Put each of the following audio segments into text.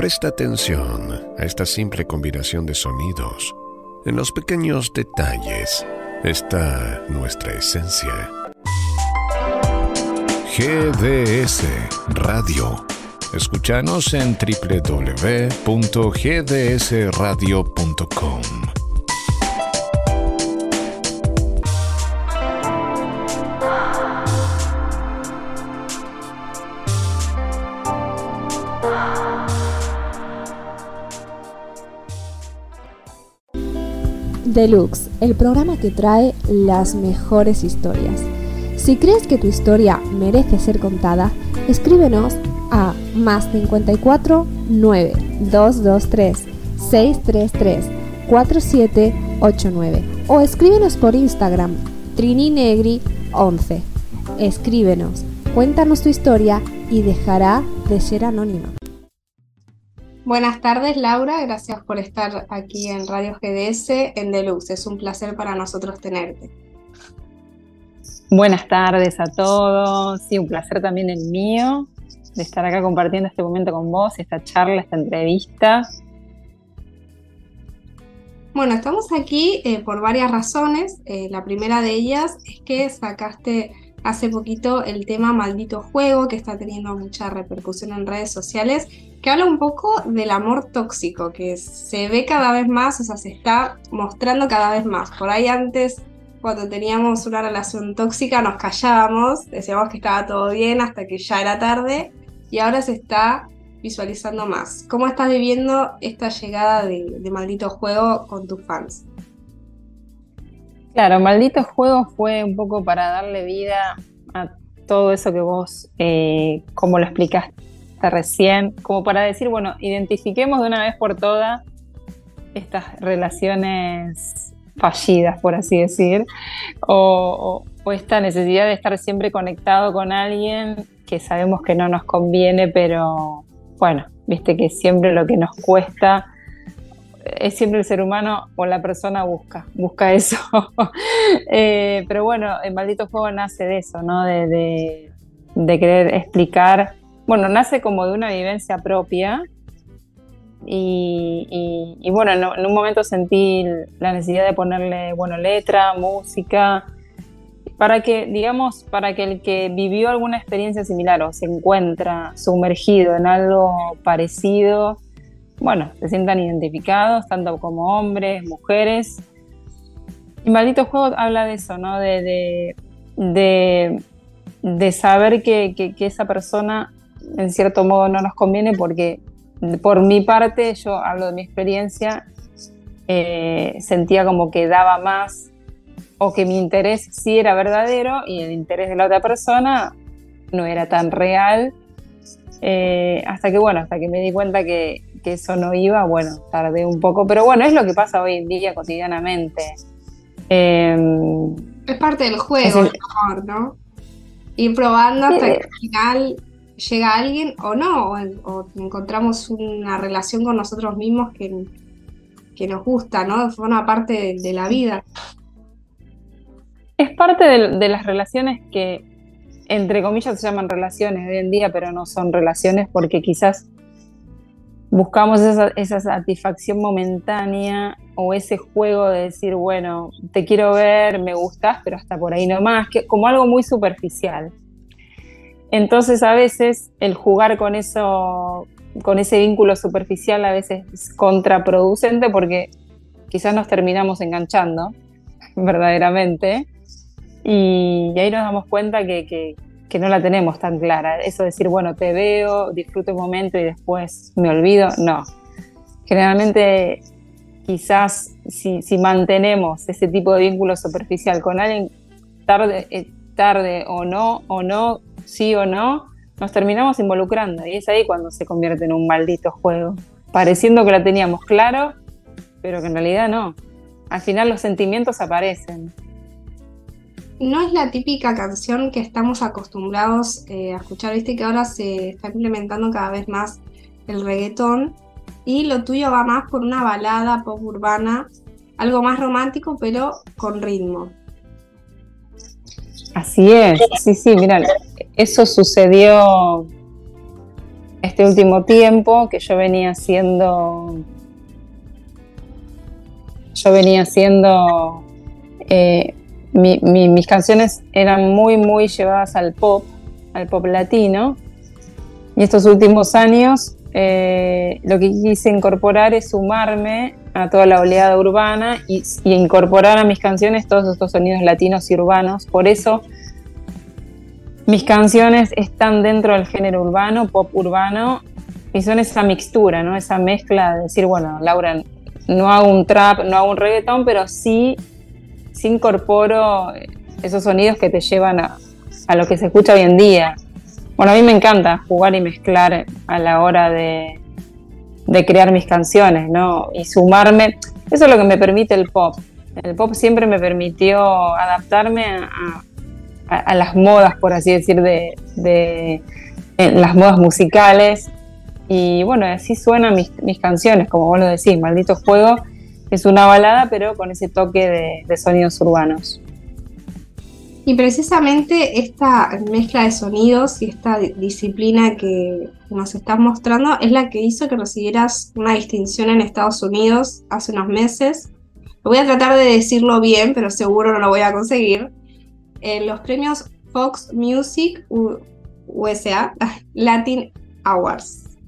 presta atención a esta simple combinación de sonidos. En los pequeños detalles está nuestra esencia. GDS Radio. Escúchanos en www.gdsradio.com. Deluxe, el programa que trae las mejores historias. Si crees que tu historia merece ser contada, escríbenos a más 54 9 223 633 4789 o escríbenos por Instagram trininegri 11. Escríbenos, cuéntanos tu historia y dejará de ser anónima. Buenas tardes, Laura. Gracias por estar aquí en Radio GDS en Deluxe. Es un placer para nosotros tenerte. Buenas tardes a todos. Sí, un placer también el mío de estar acá compartiendo este momento con vos, esta charla, esta entrevista. Bueno, estamos aquí eh, por varias razones. Eh, la primera de ellas es que sacaste hace poquito el tema Maldito Juego, que está teniendo mucha repercusión en redes sociales, que habla un poco del amor tóxico, que se ve cada vez más, o sea, se está mostrando cada vez más. Por ahí antes, cuando teníamos una relación tóxica, nos callábamos, decíamos que estaba todo bien hasta que ya era tarde, y ahora se está visualizando más. ¿Cómo estás viviendo esta llegada de, Maldito Juego con tus fans? Claro, Maldito Juego fue un poco para darle vida a todo eso que vos, eh, como lo explicaste recién, como para decir, bueno, identifiquemos de una vez por todas estas relaciones fallidas, por así decir, o, esta necesidad de estar siempre conectado con alguien que sabemos que no nos conviene, pero bueno, viste que siempre lo que nos cuesta es siempre el ser humano o la persona busca, busca eso. Eh, pero bueno, el maldito juego nace de eso, ¿no? De, querer explicar, bueno, nace como de una vivencia propia. Y, bueno, en, un momento sentí la necesidad de ponerle, bueno, letra, música, para que, digamos, para que el que vivió alguna experiencia similar o se encuentra sumergido en algo parecido, bueno, se sientan identificados, tanto como hombres, mujeres. Y Maldito Juego habla de eso, ¿no? De, de, saber que, esa persona en cierto modo no nos conviene porque por mi parte, yo hablo de mi experiencia, eh, sentía como que daba más o que mi interés sí era verdadero y el interés de la otra persona no era tan real. Eh, hasta que, bueno, hasta que me di cuenta que, que eso no iba, bueno, tardé un poco, pero bueno, es lo que pasa hoy en día cotidianamente. Em, es parte del juego, mejor, ¿no? Ir probando hasta que al final llega alguien o no, o, encontramos una relación con nosotros mismos que, que nos gusta, ¿no? Forma parte de, la vida. Es parte de, las relaciones que, entre comillas, se llaman relaciones hoy en día, pero no son relaciones porque quizás buscamos esa, satisfacción momentánea o ese juego de decir, bueno, te quiero ver, me gustas, pero hasta por ahí nomás, que, como algo muy superficial. Entonces a veces el jugar con eso, con ese vínculo superficial a veces es contraproducente porque quizás nos terminamos enganchando verdaderamente y, ahí nos damos cuenta que, que no la tenemos tan clara. Eso de decir, bueno, te veo, disfruto un momento y después me olvido, no. Generalmente, quizás si, mantenemos ese tipo de vínculo superficial con alguien, tarde, eh, tarde o no, o no, sí o no, nos terminamos involucrando. Y es ahí cuando se convierte en un maldito juego. Pareciendo que la teníamos claro, pero que en realidad no. Al final los sentimientos aparecen no es la típica canción que estamos acostumbrados eh, a escuchar, viste que ahora se está implementando cada vez más el reggaetón y lo tuyo va más por una balada pop urbana, algo más romántico pero con ritmo. Así es, sí, sí, mira, eso sucedió este último tiempo que yo venía haciendo, yo venía haciendo, eh, mis canciones eran muy, muy llevadas al pop, al pop latino, y estos últimos años eh, lo que quise incorporar es sumarme a toda la oleada urbana y, incorporar a mis canciones todos estos sonidos latinos y urbanos. Por eso mis canciones están dentro del género urbano, pop urbano, y son esa mixtura, ¿no? Esa mezcla de decir, bueno, Laura, no hago un trap, no hago un reggaetón, pero sí, sí incorporo esos sonidos que te llevan a, a lo que se escucha hoy en día. Bueno, a mí me encanta jugar y mezclar a la hora de, de crear mis canciones, ¿no? Y sumarme. Eso es lo que me permite el pop. El pop siempre me permitió adaptarme a, las modas, por así decir, de, las modas musicales. Y bueno, así suenan mis, mis, canciones, como vos lo decís, Maldito Juego es una balada, pero con ese toque de sonidos urbanos. Y precisamente esta mezcla de sonidos y esta disciplina que nos estás mostrando es la que hizo que recibieras una distinción en Estados Unidos hace unos meses. Voy a tratar de decirlo bien, pero seguro no lo voy a conseguir. En los premios Fox Music USA Latin Awards.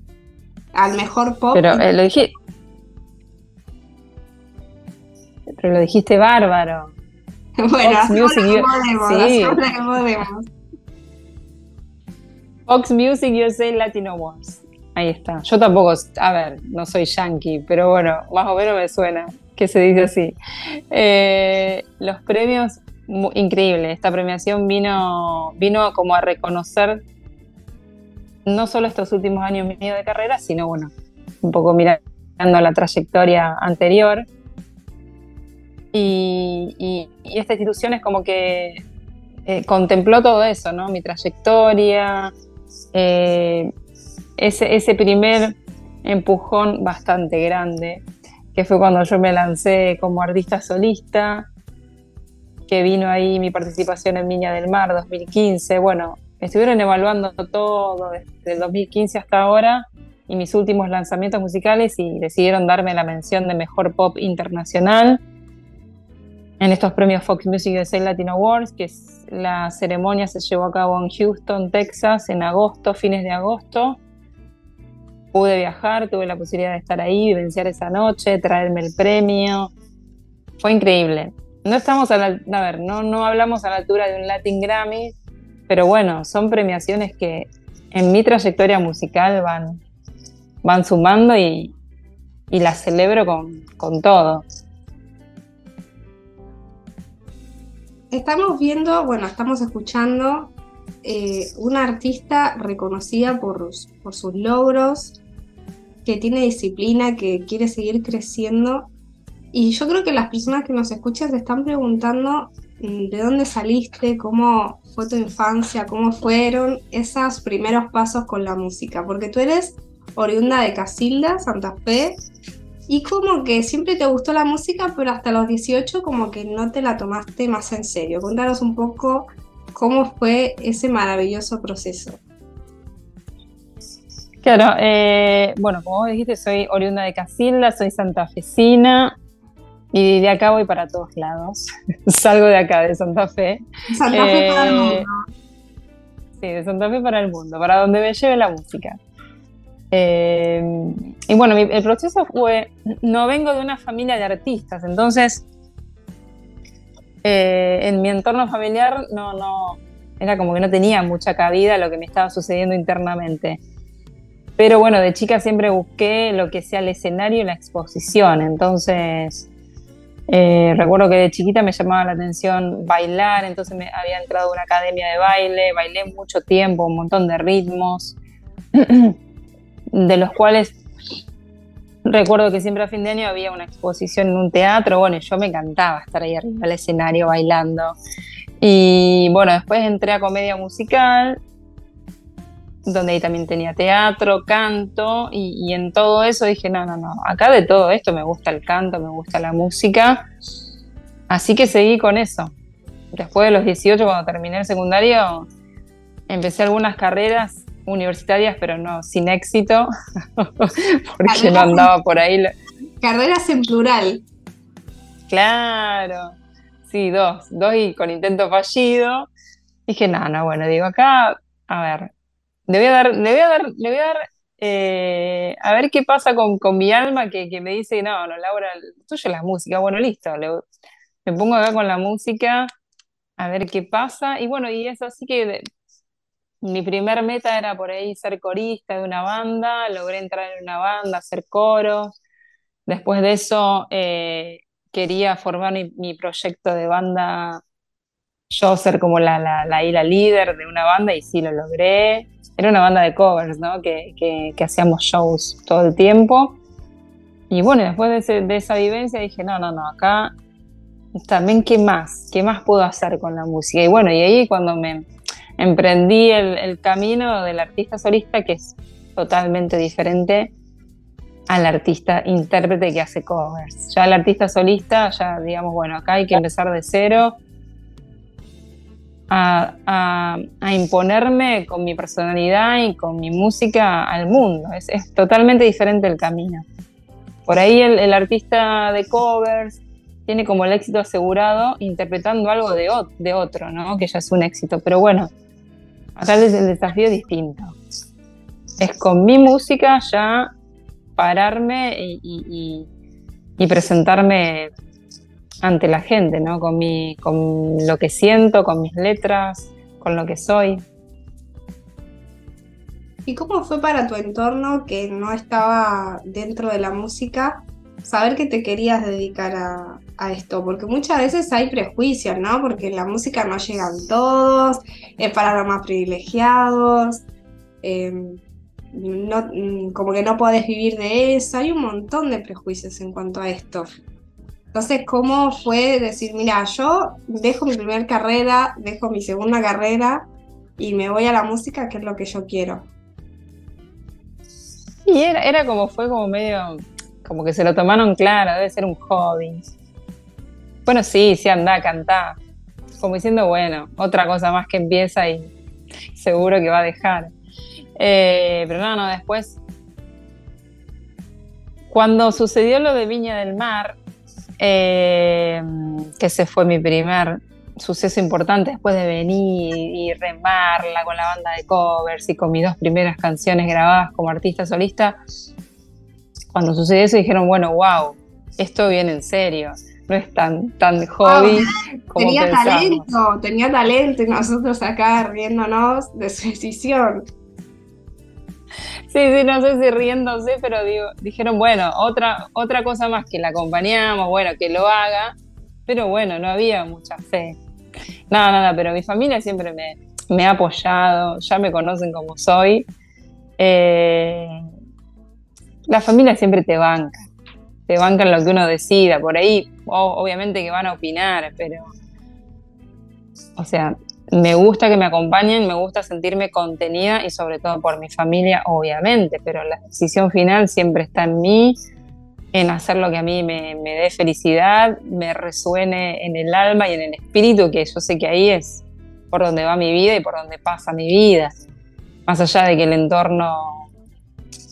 Al mejor pop. Pero eh, lo dije. Pero lo dijiste bárbaro. Bueno, Fox Music, sí. Fox Music USA Latino Awards. Ahí está. Yo tampoco, a ver, no soy yankee, pero bueno, más o menos me suena que se dice así. Eh, los premios, increíble. Esta premiación vino, vino como a reconocer no solo estos últimos años míos de carrera, sino bueno, un poco mirando la trayectoria anterior. Y, esta institución es como que eh, contempló todo eso, ¿no? Mi trayectoria, eh, ese, ese primer empujón bastante grande, que fue cuando yo me lancé como artista solista, que vino ahí mi participación en Viña del Mar 2015. Bueno, estuvieron evaluando todo desde el 2015 hasta ahora y mis últimos lanzamientos musicales y decidieron darme la mención de Mejor Pop Internacional en estos premios Fox Music USA Latin Awards, que la ceremonia se llevó a cabo en Houston, Texas, en agosto, fines de agosto. Pude viajar, tuve la posibilidad de estar ahí, vivenciar esa noche, traerme el premio. Fue increíble. No estamos a ver, no, no hablamos a la altura de un Latin Grammy, pero bueno, son premiaciones que en mi trayectoria musical van, van sumando y, y las celebro con, con todo. Estamos viendo, bueno, estamos escuchando eh, una artista reconocida por, por sus logros, que tiene disciplina, que quiere seguir creciendo. Y yo creo que las personas que nos escuchan se están preguntando mm, de dónde saliste, cómo fue tu infancia, cómo fueron esos primeros pasos con la música, porque tú eres oriunda de Casilda, Santa Fe, y como que siempre te gustó la música, pero hasta los 18 como que no te la tomaste más en serio. Cuéntanos un poco cómo fue ese maravilloso proceso. Claro, eh, bueno, como vos dijiste, soy oriunda de Casilda, soy santafesina y de acá voy para todos lados. Salgo de acá, de Santa Fe. Santa Fe para el eh, mundo. Sí, de Santa Fe para el mundo, para donde me lleve la música. Eh, y bueno, el proceso fue, no vengo de una familia de artistas, entonces eh, en mi entorno familiar no, no, era como que no tenía mucha cabida lo que me estaba sucediendo internamente. Pero bueno, de chica siempre busqué lo que sea el escenario y la exposición, entonces eh, recuerdo que de chiquita me llamaba la atención bailar, entonces me había entrado a una academia de baile, bailé mucho tiempo, un montón de ritmos. de los cuales recuerdo que siempre a fin de año había una exposición en un teatro, bueno, yo me encantaba estar ahí arriba del escenario bailando. Y bueno, después entré a comedia musical, donde ahí también tenía teatro, canto, y, en todo eso dije, no, no, no, acá de todo esto me gusta el canto, me gusta la música, así que seguí con eso. Después de los 18, cuando terminé el secundario, empecé algunas carreras universitarias, pero no sin éxito, porque no andaba por ahí. Carreras en plural. Claro, sí, dos, dos y con intento fallido. Dije, no, no, bueno, digo, acá, a ver, le voy a dar, le voy a dar, le voy a dar, eh, a ver qué pasa con, mi alma que, me dice, no, no, Laura, tuyo es la música, bueno, listo, me pongo acá con la música, a ver qué pasa, y bueno, y eso así que mi primer meta era por ahí ser corista de una banda, logré entrar en una banda, hacer coros, después de eso eh, quería formar mi, proyecto de banda, yo ser como la, la, la, líder de una banda y sí lo logré. Era una banda de covers, ¿no? Que, que, hacíamos shows todo el tiempo. Y bueno, después de, de, esa vivencia dije, no, no, no, acá también qué más, qué más puedo hacer con la música. Y bueno, y ahí cuando me emprendí el, camino del artista solista, que es totalmente diferente al artista intérprete que hace covers. Ya el artista solista, ya digamos, bueno, acá hay que empezar de cero a, imponerme con mi personalidad y con mi música al mundo. Es, totalmente diferente el camino. Por ahí el, artista de covers tiene como el éxito asegurado interpretando algo de, otro, ¿no? Que ya es un éxito. Pero bueno, acá el, el desafío es distinto. Es con mi música ya pararme y, presentarme ante la gente, ¿no? Con, mi, con lo que siento, con mis letras, con lo que soy. ¿Y cómo fue para tu entorno que no estaba dentro de la música saber que te querías dedicar a, esto? Porque muchas veces hay prejuicios, ¿no? Porque la música no llegan todos, es para los más privilegiados. Em, no, mm, como que no podés vivir de eso, hay un montón de prejuicios en cuanto a esto. Entonces, ¿cómo fue decir, mira, yo dejo mi primera carrera, dejo mi segunda carrera y me voy a la música, que es lo que yo quiero? Y era, era como, fue como medio, como que se lo tomaron claro, debe ser un hobby. Bueno, sí, sí, anda, cantá. Como diciendo, bueno, otra cosa más que empieza y seguro que va a dejar. Eh, pero no, no, después, cuando sucedió lo de Viña del Mar, eh, que ese fue mi primer suceso importante después de venir y remarla con la banda de covers y con mis dos primeras canciones grabadas como artista solista, cuando sucedió eso dijeron, bueno, wow, esto viene en serio, no es tan, tan hobby como Tenía talento, tenía talento y nosotros acá riéndonos de su decisión. Sí, sí, no sé si riéndose, pero digo, dijeron, bueno, otra, otra cosa más que la acompañamos, bueno, que lo haga, pero bueno, no había mucha fe. Nada, nada, pero mi familia siempre me, ha apoyado, ya me conocen como soy. Eh, la familia siempre te banca, te banca en lo que uno decida, por ahí obviamente que van a opinar, pero, o sea, me gusta que me acompañen, me gusta sentirme contenida y sobre todo por mi familia, obviamente, pero la decisión final siempre está en mí, en hacer lo que a mí me, dé felicidad, me resuene en el alma y en el espíritu, que yo sé que ahí es por donde va mi vida y por donde pasa mi vida. Más allá de que el entorno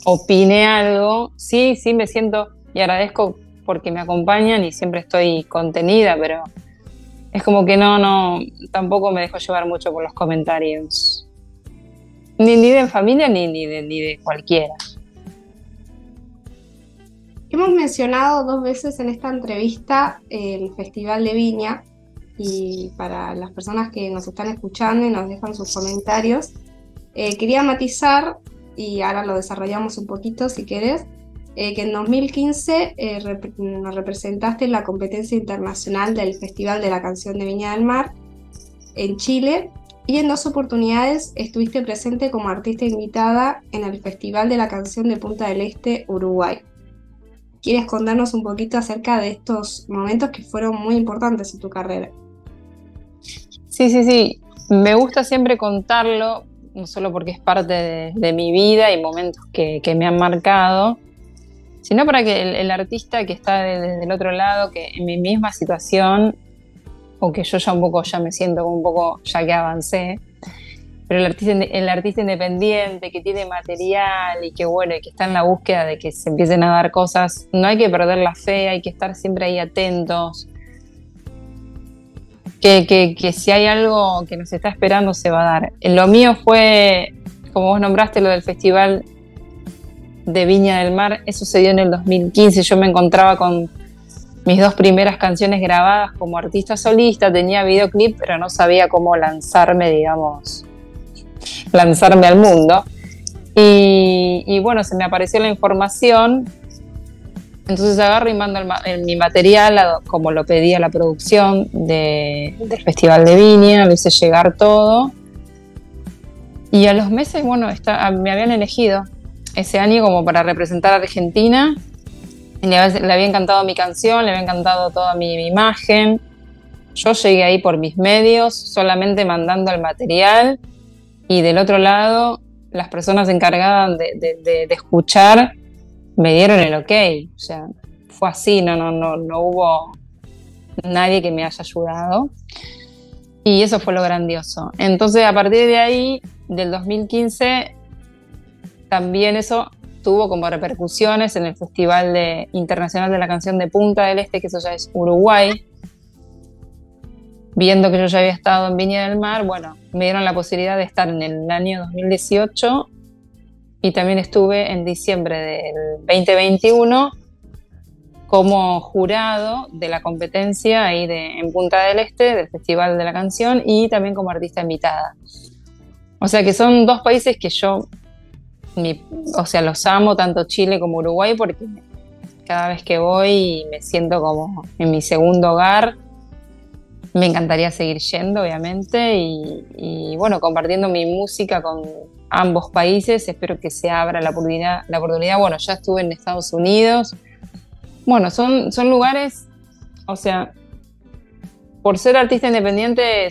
opine algo, sí, sí me siento y agradezco porque me acompañan y siempre estoy contenida, pero es como que no, no, tampoco me dejo llevar mucho por los comentarios. Ni, ni de familia ni, ni, de, ni de cualquiera. Hemos mencionado dos veces en esta entrevista el Festival de Viña y para las personas que nos están escuchando y nos dejan sus comentarios, eh, quería matizar, y ahora lo desarrollamos un poquito si querés, eh, que en 2015 eh, nos representaste en la competencia internacional del Festival de la Canción de Viña del Mar en Chile y en dos oportunidades estuviste presente como artista invitada en el Festival de la Canción de Punta del Este, Uruguay. ¿Quieres contarnos un poquito acerca de estos momentos que fueron muy importantes en tu carrera? Sí, sí, sí. Me gusta siempre contarlo, no solo porque es parte de, mi vida y momentos que, que me han marcado, sino para que el, artista que está desde el otro lado, que en mi misma situación, o que yo ya un poco ya me siento un poco ya que avancé, pero el artista, el artista independiente que tiene material y que bueno, y que está en la búsqueda de que se empiecen a dar cosas, no hay que perder la fe, hay que estar siempre ahí atentos. Que, que, si hay algo que nos está esperando se va a dar. Lo mío fue, como vos nombraste, lo del festival de Viña del Mar, eso se dio en el 2015, yo me encontraba con mis dos primeras canciones grabadas como artista solista, tenía videoclip, pero no sabía cómo lanzarme, digamos, lanzarme al mundo. Y, bueno, se me apareció la información, entonces agarro y mando mi material como lo pedía la producción del Festival de Viña, lo hice llegar todo. Y a los meses, bueno, me habían elegido ese año como para representar a Argentina le, había encantado mi canción, le había encantado toda mi, imagen. Yo llegué ahí por mis medios, solamente mandando el material. Y del otro lado, las personas encargadas de, escuchar me dieron el ok. O sea, fue así, no, no, no, no hubo nadie que me haya ayudado. Y eso fue lo grandioso. Entonces, a partir de ahí, del 2015, también eso tuvo como repercusiones en el Festival de, Internacional de la Canción de Punta del Este, que eso ya es Uruguay. Viendo que yo ya había estado en Viña del Mar, bueno, me dieron la posibilidad de estar en el año 2018 y también estuve en diciembre del 2021 como jurado de la competencia ahí de, en Punta del Este del Festival de la Canción y también como artista invitada. O sea que son dos países que yo o sea, los amo tanto Chile como Uruguay porque cada vez que voy me siento como en mi segundo hogar. Me encantaría seguir yendo, obviamente, y, bueno, compartiendo mi música con ambos países. Espero que se abra la oportunidad. La oportunidad. Bueno, ya estuve en Estados Unidos. Bueno, son, son lugares, o sea, por ser artista independiente,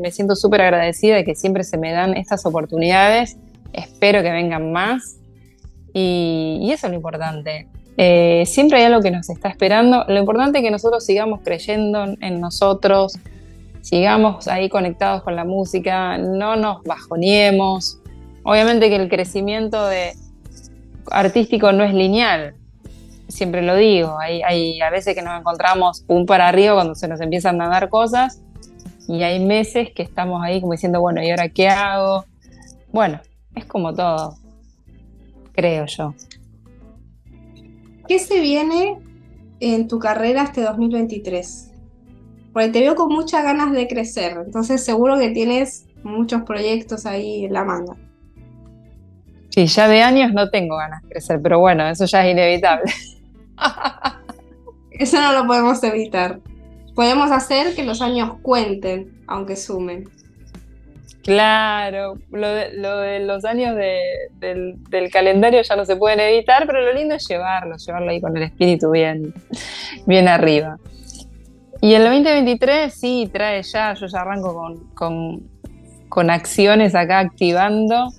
me siento súper agradecida de que siempre se me dan estas oportunidades espero que vengan más y, eso es lo importante. Eh, siempre hay algo que nos está esperando. Lo importante es que nosotros sigamos creyendo en nosotros, sigamos ahí conectados con la música, no nos bajoniemos. Obviamente que el crecimiento de artístico no es lineal, siempre lo digo. Hay, hay a veces que nos encontramos un para arriba cuando se nos empiezan a dar cosas y hay meses que estamos ahí como diciendo, bueno, ¿y ahora qué hago? Bueno, es como todo, creo yo. ¿Qué se viene en tu carrera este 2023? Porque te veo con muchas ganas de crecer, entonces seguro que tienes muchos proyectos ahí en la manga. Sí, ya de años no tengo ganas de crecer, pero bueno, eso ya es inevitable. eso no lo podemos evitar. Podemos hacer que los años cuenten, aunque sumen. Claro, lo de, los años del, calendario ya no se pueden evitar, pero lo lindo es llevarlo, llevarlo ahí con el espíritu bien, bien arriba. Y el 2023 sí, trae ya, yo ya arranco con, con acciones acá activando.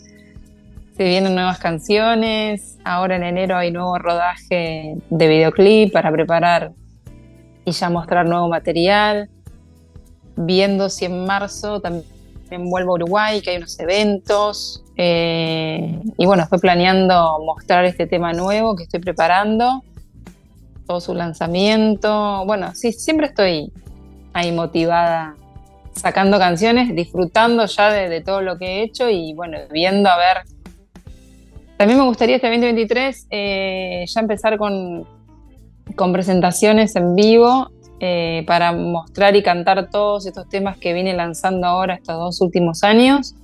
Se vienen nuevas canciones, ahora en enero hay nuevo rodaje de videoclip para preparar y ya mostrar nuevo material. Viendo si en marzo también vuelvo a Uruguay, que hay unos eventos. Eh, y bueno, estoy planeando mostrar este tema nuevo que estoy preparando, todo su lanzamiento. Bueno, sí, siempre estoy ahí motivada, sacando canciones, disfrutando ya de, todo lo que he hecho y bueno, viendo a ver. También me gustaría este 2023 eh, ya empezar con, con presentaciones en vivo eh, para mostrar y cantar todos estos temas que viene lanzando ahora estos dos últimos años.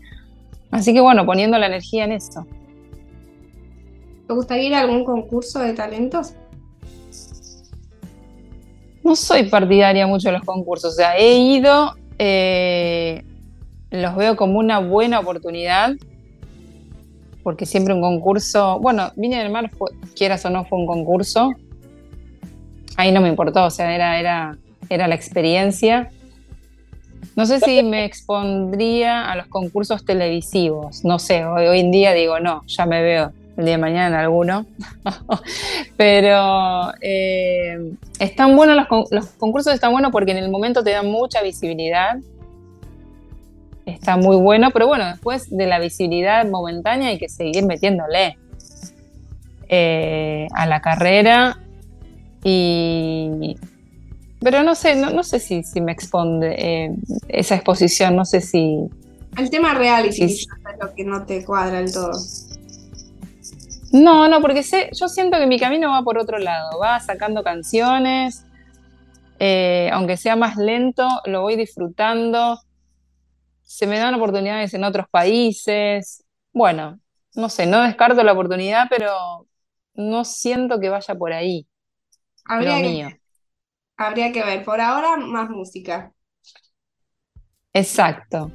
Así que bueno, poniendo la energía en esto. ¿Te gustaría ir a algún concurso de talentos? No soy partidaria mucho de los concursos, o sea, he ido, eh, los veo como una buena oportunidad, porque siempre un concurso, bueno, Viña del Mar, quieras o no, fue un concurso, ahí no me importó, o sea, era, era, era la experiencia. No sé si me expondría a los concursos televisivos, no sé, hoy, en día digo, no, ya me veo el día de mañana alguno, pero eh, están buenos los, los, concursos, están buenos porque en el momento te dan mucha visibilidad, está muy bueno, pero bueno, después de la visibilidad momentánea hay que seguir metiéndole eh, a la carrera. Y pero no sé, no, sé si, me expone eh, esa exposición, no sé si... El tema real y si, es lo que no te cuadra del todo. No, no, porque sé, yo siento que mi camino va por otro lado, va sacando canciones, eh, aunque sea más lento, lo voy disfrutando, se me dan oportunidades en otros países, bueno, no sé, no descarto la oportunidad, pero no siento que vaya por ahí. Habría, mío. habría que ver, por ahora más música. Exacto.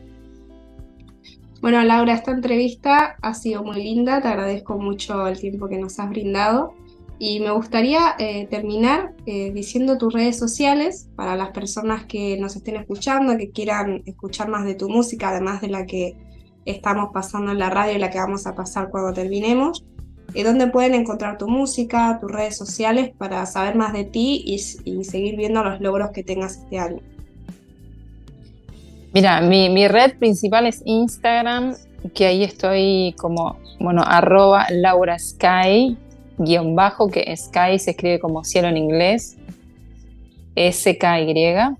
Bueno, Laura, esta entrevista ha sido muy linda, te agradezco mucho el tiempo que nos has brindado y me gustaría eh, terminar eh, diciendo tus redes sociales para las personas que nos estén escuchando, que quieran escuchar más de tu música, además de la que estamos pasando en la radio y la que vamos a pasar cuando terminemos. Eh, ¿Dónde pueden encontrar tu música, tus redes sociales para saber más de ti y, y seguir viendo los logros que tengas este año? Mira, mi, red principal es Instagram, que ahí estoy como, bueno, arroba Laura Sky, guion bajo, que Sky se escribe como cielo en inglés, S-K-Y.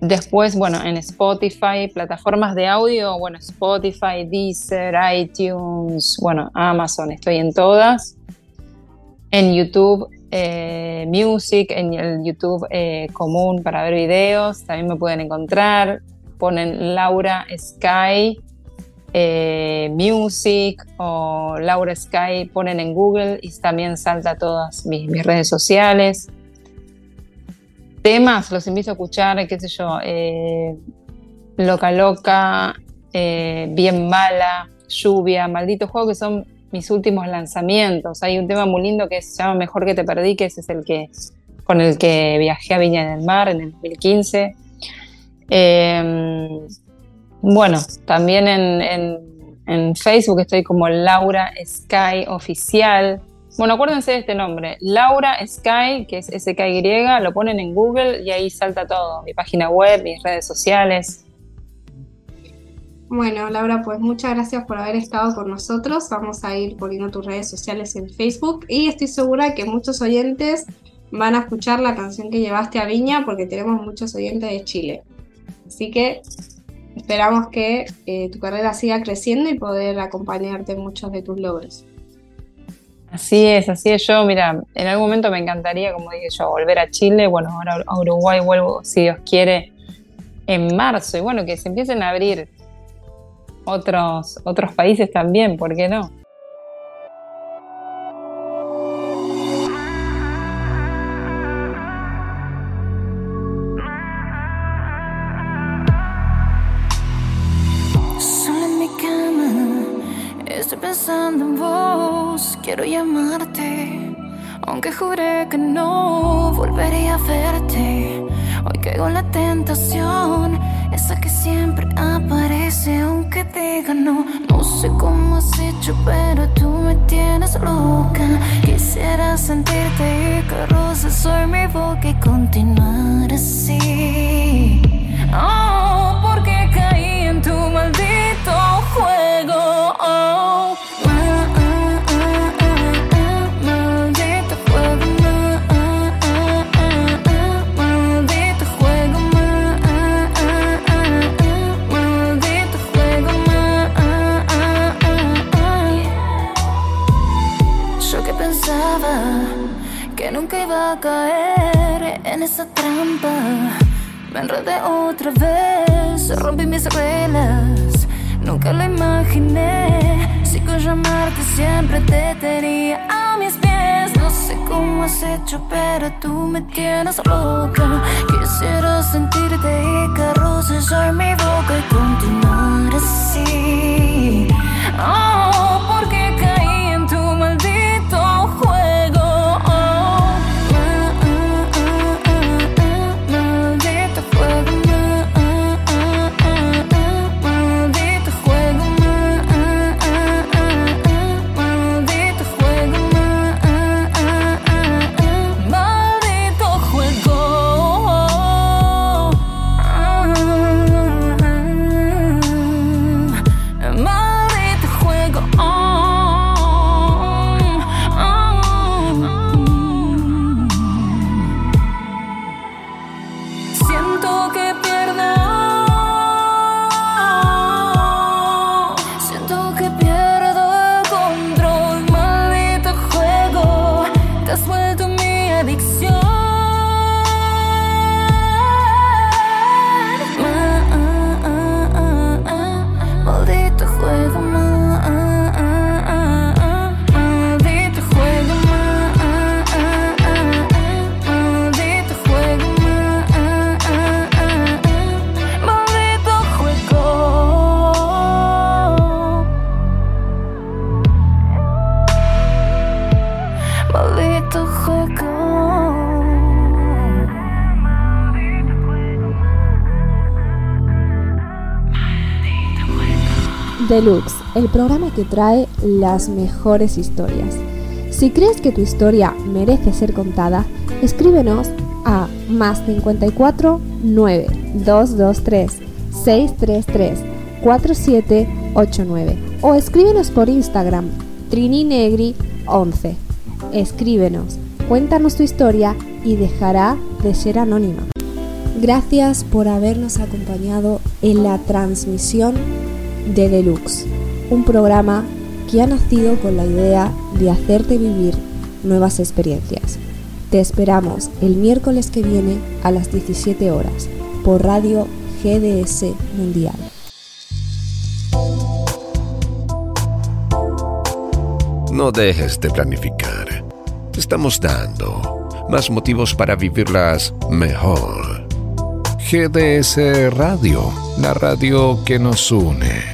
Después, bueno, en Spotify, plataformas de audio, bueno, Spotify, Deezer, iTunes, bueno, Amazon, estoy en todas. En YouTube, eh, music, en el YouTube eh, común para ver videos, también me pueden encontrar. Ponen Laura Sky eh, Music o Laura Sky, ponen en Google y también salta todas mis, redes sociales. Temas, los invito a escuchar, qué sé yo, Loca Loca, Bien Mala, Lluvia, Maldito Juego, que son mis últimos lanzamientos. Hay un tema muy lindo que se llama Mejor que te perdí, que ese es el que con el que viajé a Viña del Mar en el 2015. Em, bueno, también en, Facebook estoy como Laura Sky Oficial. Bueno, acuérdense de este nombre, Laura Sky, que es SKY, lo ponen en Google y ahí salta todo, mi página web, mis redes sociales. Bueno, Laura, pues muchas gracias por haber estado con nosotros. Vamos a ir poniendo tus redes sociales en Facebook y estoy segura que muchos oyentes van a escuchar la canción que llevaste a Viña porque tenemos muchos oyentes de Chile. Así que esperamos que eh, tu carrera siga creciendo y poder acompañarte en muchos de tus logros. Así es, así es. Yo, mira, en algún momento me encantaría, como dije yo, volver a Chile. Bueno, ahora a Uruguay vuelvo, si Dios quiere, en marzo. Y bueno, que se empiecen a abrir otros, otros países también, ¿por qué no? Enredé otra vez, rompí mis reglas. Nunca lo imaginé. Si con llamarte siempre te tenía a mis pies. No sé cómo has hecho, pero tú me tienes loca. Quisiera sentirte y que roces mi boca y continuar así. Oh, Deluxe, el programa que trae las mejores historias. Si crees que tu historia merece ser contada, escríbenos a más 54 9 223 633 4789 o escríbenos por Instagram trininegri 11. Escríbenos, cuéntanos tu historia y dejará de ser anónima. Gracias por habernos acompañado en la transmisión de Deluxe, un programa que ha nacido con la idea de hacerte vivir nuevas experiencias. Te esperamos el miércoles que viene a las 17 horas por Radio GDS Mundial. No dejes de planificar. Te estamos dando más motivos para vivirlas mejor. GDS Radio, la radio que nos une.